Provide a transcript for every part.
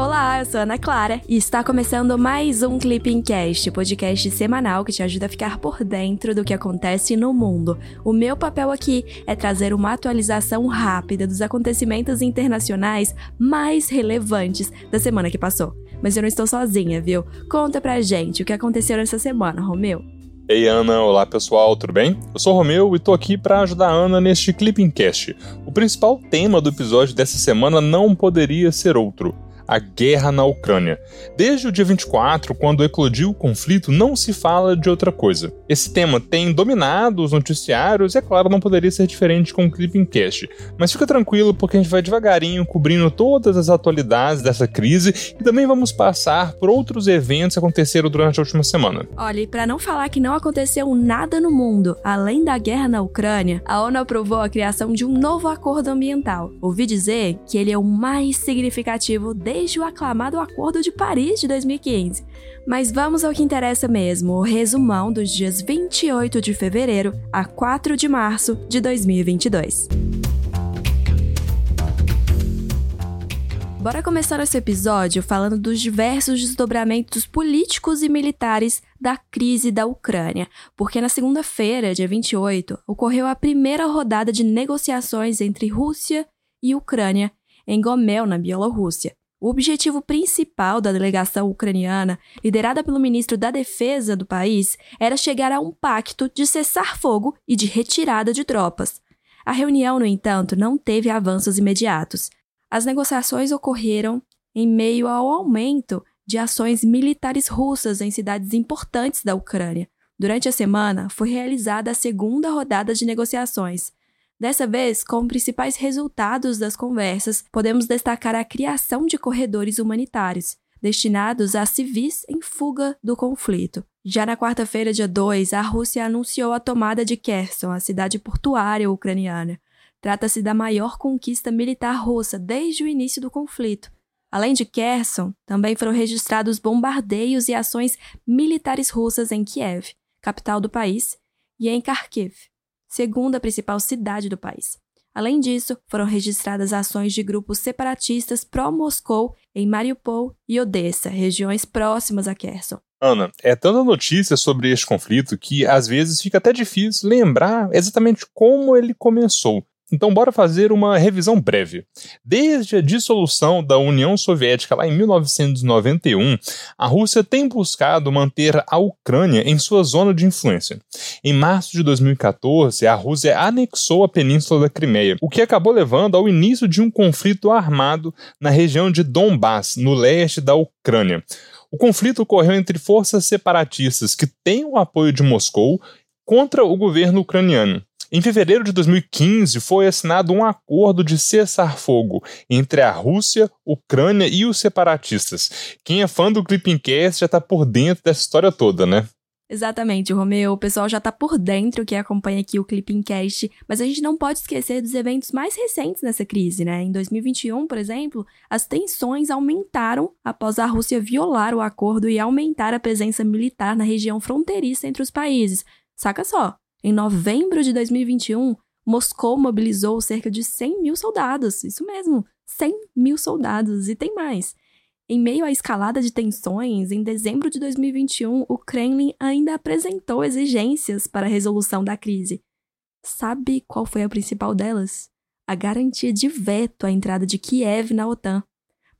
Olá, eu sou Ana Clara e está começando mais um Clipping Cast, podcast semanal que te ajuda a ficar por dentro do que acontece no mundo. O meu papel aqui é trazer uma atualização rápida dos acontecimentos internacionais mais relevantes da semana que passou. Mas eu não estou sozinha, viu? Conta pra gente o que aconteceu nessa semana, Romeu. Ei Ana, olá pessoal, tudo bem? Eu sou o Romeu e tô aqui para ajudar a Ana neste Clipping Cast. O principal tema do episódio dessa semana não poderia ser outro a guerra na Ucrânia. Desde o dia 24, quando eclodiu o conflito, não se fala de outra coisa. Esse tema tem dominado os noticiários e, é claro, não poderia ser diferente com o Clipping Cast. Mas fica tranquilo porque a gente vai devagarinho cobrindo todas as atualidades dessa crise e também vamos passar por outros eventos que aconteceram durante a última semana. Olha, e para não falar que não aconteceu nada no mundo, além da guerra na Ucrânia, a ONU aprovou a criação de um novo acordo ambiental. Ouvi dizer que ele é o mais significativo desde desde o aclamado Acordo de Paris de 2015. Mas vamos ao que interessa mesmo, o resumão dos dias 28 de fevereiro a 4 de março de 2022. Bora começar esse episódio falando dos diversos desdobramentos políticos e militares da crise da Ucrânia, porque na segunda-feira, dia 28, ocorreu a primeira rodada de negociações entre Rússia e Ucrânia em Gomel, na Bielorrússia. O objetivo principal da delegação ucraniana, liderada pelo ministro da Defesa do país, era chegar a um pacto de cessar fogo e de retirada de tropas. A reunião, no entanto, não teve avanços imediatos. As negociações ocorreram em meio ao aumento de ações militares russas em cidades importantes da Ucrânia. Durante a semana, foi realizada a segunda rodada de negociações, Dessa vez, como principais resultados das conversas, podemos destacar a criação de corredores humanitários, destinados a civis em fuga do conflito. Já na quarta-feira, dia 2, a Rússia anunciou a tomada de Kherson, a cidade portuária ucraniana. Trata-se da maior conquista militar russa desde o início do conflito. Além de Kherson, também foram registrados bombardeios e ações militares russas em Kiev, capital do país, e em Kharkiv, segunda principal cidade do país. Além disso, foram registradas ações de grupos separatistas pró-Moscou em Mariupol e Odessa, regiões próximas a Kherson. Ana, é tanta notícia sobre este conflito que às vezes fica até difícil lembrar exatamente como ele começou. Então, bora fazer uma revisão breve. Desde a dissolução da União Soviética lá em 1991, a Rússia tem buscado manter a Ucrânia em sua zona de influência. Em março de 2014, a Rússia anexou a península da Crimeia, o que acabou levando ao início de um conflito armado na região de Donbass, no leste da Ucrânia. O conflito ocorreu entre forças separatistas que têm o apoio de Moscou contra o governo ucraniano. Em fevereiro de 2015, foi assinado um acordo de cessar-fogo entre a Rússia, Ucrânia e os separatistas. Quem é fã do Clippingcast já está por dentro dessa história toda, né? Exatamente, Romeu. O pessoal já tá por dentro que acompanha aqui o Clippingcast, mas a gente não pode esquecer dos eventos mais recentes nessa crise, né? Em 2021, por exemplo, as tensões aumentaram após a Rússia violar o acordo e aumentar a presença militar na região fronteiriça entre os países. Saca só, em novembro de 2021, Moscou mobilizou cerca de 100 mil soldados. Isso mesmo, 100 mil soldados. E tem mais. Em meio à escalada de tensões, em dezembro de 2021, o Kremlin ainda apresentou exigências para a resolução da crise. Sabe qual foi a principal delas? A garantia de veto à entrada de Kiev na OTAN.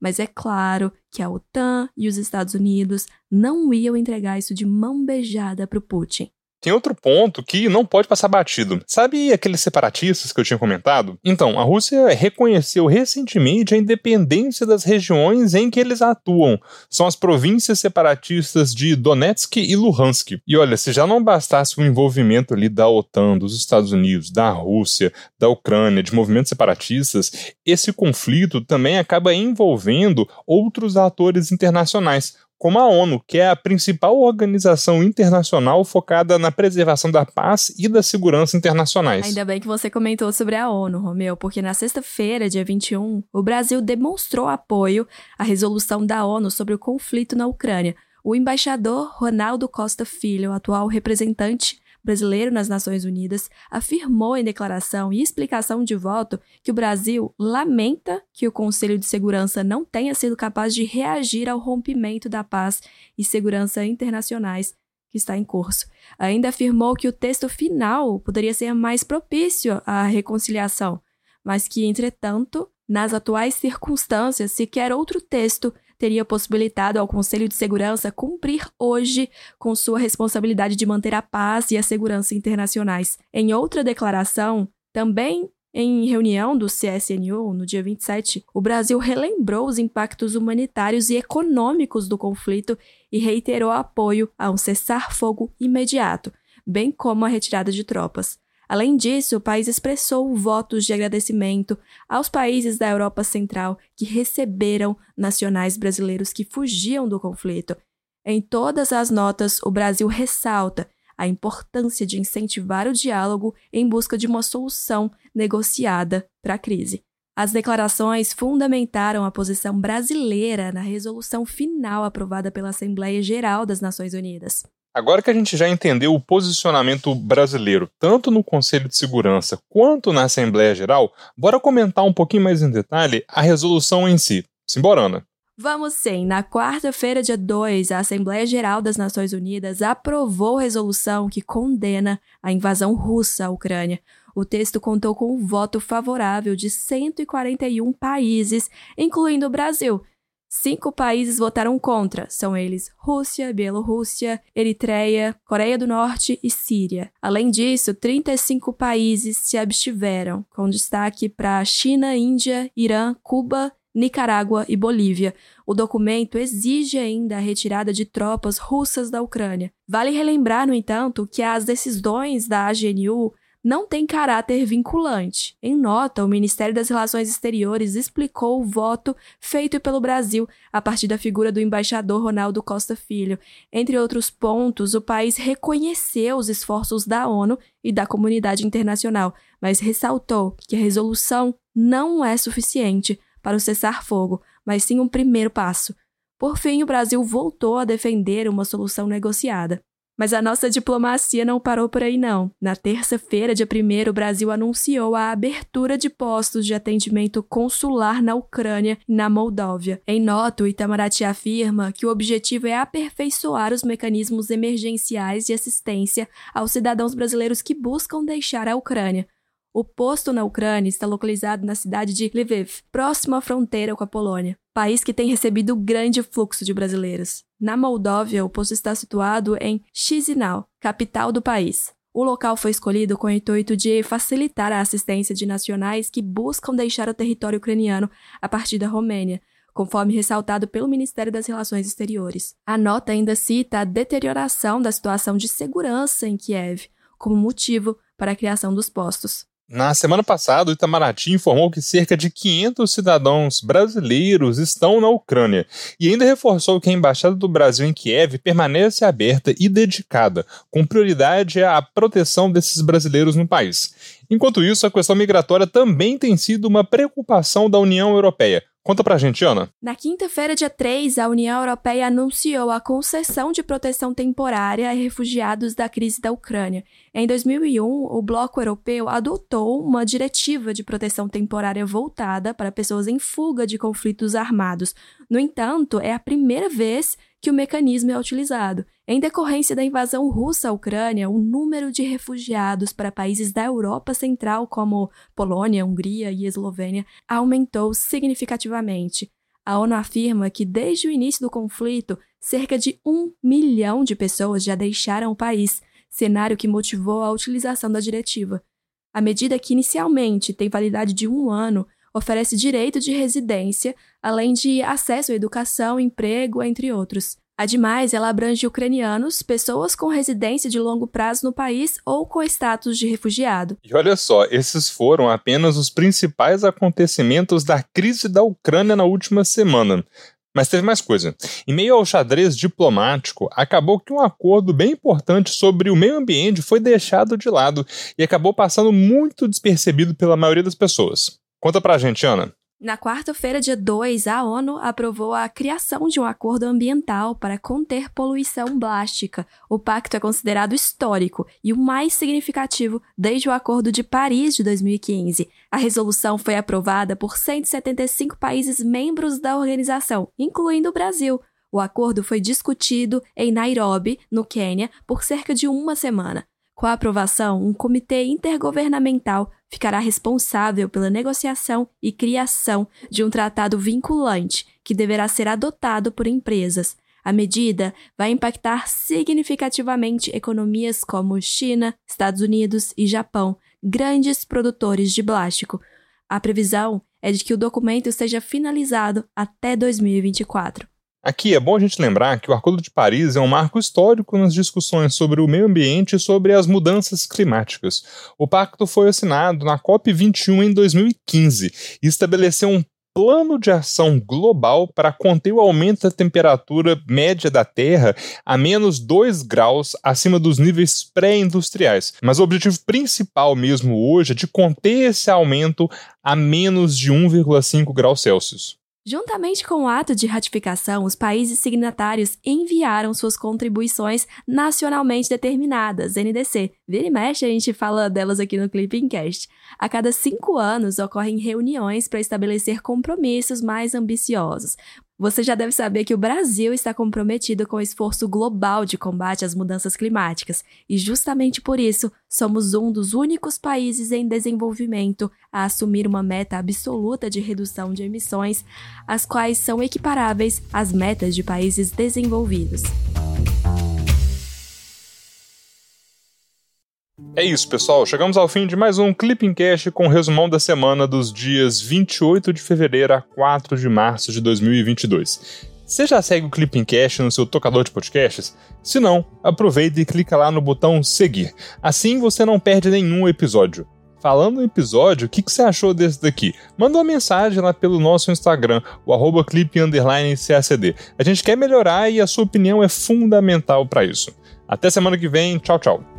Mas é claro que a OTAN e os Estados Unidos não iam entregar isso de mão beijada para o Putin. Tem outro ponto que não pode passar batido. Sabe aqueles separatistas que eu tinha comentado? Então, a Rússia reconheceu recentemente a independência das regiões em que eles atuam. São as províncias separatistas de Donetsk e Luhansk. E olha, se já não bastasse o envolvimento ali da OTAN, dos Estados Unidos, da Rússia, da Ucrânia, de movimentos separatistas, esse conflito também acaba envolvendo outros atores internacionais como a ONU, que é a principal organização internacional focada na preservação da paz e da segurança internacionais. Ainda bem que você comentou sobre a ONU, Romeu, porque na sexta-feira, dia 21, o Brasil demonstrou apoio à resolução da ONU sobre o conflito na Ucrânia. O embaixador Ronaldo Costa Filho, atual representante brasileiro nas Nações Unidas, afirmou em declaração e explicação de voto que o Brasil lamenta que o Conselho de Segurança não tenha sido capaz de reagir ao rompimento da paz e segurança internacionais que está em curso. Ainda afirmou que o texto final poderia ser mais propício à reconciliação, mas que, entretanto, nas atuais circunstâncias, sequer outro texto teria possibilitado ao Conselho de Segurança cumprir hoje com sua responsabilidade de manter a paz e a segurança internacionais. Em outra declaração, também em reunião do CSNU, no dia 27, o Brasil relembrou os impactos humanitários e econômicos do conflito e reiterou apoio a um cessar-fogo imediato, bem como a retirada de tropas. Além disso, o país expressou votos de agradecimento aos países da Europa Central que receberam nacionais brasileiros que fugiam do conflito. Em todas as notas, o Brasil ressalta a importância de incentivar o diálogo em busca de uma solução negociada para a crise. As declarações fundamentaram a posição brasileira na resolução final aprovada pela Assembleia Geral das Nações Unidas. Agora que a gente já entendeu o posicionamento brasileiro, tanto no Conselho de Segurança quanto na Assembleia Geral, bora comentar um pouquinho mais em detalhe a resolução em si. Simborana. Vamos sim. Na quarta-feira, dia 2, a Assembleia Geral das Nações Unidas aprovou resolução que condena a invasão russa à Ucrânia. O texto contou com um voto favorável de 141 países, incluindo o Brasil. Cinco países votaram contra, são eles Rússia, Bielorrússia, Eritreia, Coreia do Norte e Síria. Além disso, 35 países se abstiveram, com destaque para China, Índia, Irã, Cuba Nicarágua e Bolívia. O documento exige ainda a retirada de tropas russas da Ucrânia. Vale relembrar, no entanto, que as decisões da AGNU não têm caráter vinculante. Em nota, o Ministério das Relações Exteriores explicou o voto feito pelo Brasil a partir da figura do embaixador Ronaldo Costa Filho. Entre outros pontos, o país reconheceu os esforços da ONU e da comunidade internacional, mas ressaltou que a resolução não é suficiente para o cessar-fogo, mas sim um primeiro passo. Por fim, o Brasil voltou a defender uma solução negociada. Mas a nossa diplomacia não parou por aí, não. Na terça-feira, dia 1, o Brasil anunciou a abertura de postos de atendimento consular na Ucrânia e na Moldóvia. Em nota, o Itamaraty afirma que o objetivo é aperfeiçoar os mecanismos emergenciais de assistência aos cidadãos brasileiros que buscam deixar a Ucrânia. O posto na Ucrânia está localizado na cidade de Lviv, próximo à fronteira com a Polônia, país que tem recebido grande fluxo de brasileiros. Na Moldóvia, o posto está situado em Chisinau, capital do país. O local foi escolhido com o intuito de facilitar a assistência de nacionais que buscam deixar o território ucraniano a partir da Romênia, conforme ressaltado pelo Ministério das Relações Exteriores. A nota ainda cita a deterioração da situação de segurança em Kiev como motivo para a criação dos postos. Na semana passada, o Itamaraty informou que cerca de 500 cidadãos brasileiros estão na Ucrânia e ainda reforçou que a Embaixada do Brasil em Kiev permanece aberta e dedicada, com prioridade à proteção desses brasileiros no país. Enquanto isso, a questão migratória também tem sido uma preocupação da União Europeia, Conta pra gente, Ana. Na quinta-feira, dia 3, a União Europeia anunciou a concessão de proteção temporária a refugiados da crise da Ucrânia. Em 2001, o bloco europeu adotou uma diretiva de proteção temporária voltada para pessoas em fuga de conflitos armados. No entanto, é a primeira vez que o mecanismo é utilizado. Em decorrência da invasão russa à Ucrânia, o número de refugiados para países da Europa Central, como Polônia, Hungria e Eslovênia, aumentou significativamente. A ONU afirma que desde o início do conflito, cerca de um milhão de pessoas já deixaram o país, cenário que motivou a utilização da diretiva. A medida, que inicialmente tem validade de um ano, oferece direito de residência, além de acesso à educação, emprego, entre outros. Ademais, ela abrange ucranianos, pessoas com residência de longo prazo no país ou com status de refugiado. E olha só, esses foram apenas os principais acontecimentos da crise da Ucrânia na última semana. Mas teve mais coisa. Em meio ao xadrez diplomático, acabou que um acordo bem importante sobre o meio ambiente foi deixado de lado e acabou passando muito despercebido pela maioria das pessoas. Conta pra gente, Ana. Na quarta-feira, dia 2, a ONU aprovou a criação de um acordo ambiental para conter poluição plástica. O pacto é considerado histórico e o mais significativo desde o Acordo de Paris de 2015. A resolução foi aprovada por 175 países membros da organização, incluindo o Brasil. O acordo foi discutido em Nairobi, no Quênia, por cerca de uma semana. Com a aprovação, um comitê intergovernamental ficará responsável pela negociação e criação de um tratado vinculante que deverá ser adotado por empresas. A medida vai impactar significativamente economias como China, Estados Unidos e Japão, grandes produtores de plástico. A previsão é de que o documento seja finalizado até 2024. Aqui é bom a gente lembrar que o Acordo de Paris é um marco histórico nas discussões sobre o meio ambiente e sobre as mudanças climáticas. O pacto foi assinado na COP21 em 2015 e estabeleceu um plano de ação global para conter o aumento da temperatura média da Terra a menos 2 graus acima dos níveis pré-industriais. Mas o objetivo principal mesmo hoje é de conter esse aumento a menos de 1,5 graus Celsius. Juntamente com o ato de ratificação, os países signatários enviaram suas contribuições nacionalmente determinadas, NDC. Vira e mexe, a gente fala delas aqui no Clipping Cast. A cada cinco anos ocorrem reuniões para estabelecer compromissos mais ambiciosos. Você já deve saber que o Brasil está comprometido com o esforço global de combate às mudanças climáticas e, justamente por isso, somos um dos únicos países em desenvolvimento a assumir uma meta absoluta de redução de emissões, as quais são equiparáveis às metas de países desenvolvidos. É isso, pessoal. Chegamos ao fim de mais um Clipping Cash com o resumão da semana dos dias 28 de fevereiro a 4 de março de 2022. Você já segue o Clipping Cash no seu tocador de podcasts? Se não, aproveita e clica lá no botão seguir. Assim você não perde nenhum episódio. Falando no episódio, o que, que, você achou desse daqui? Manda uma mensagem lá pelo nosso Instagram, o arroba clip__cacd. A gente quer melhorar e a sua opinião é fundamental para isso. Até semana que vem, tchau, tchau.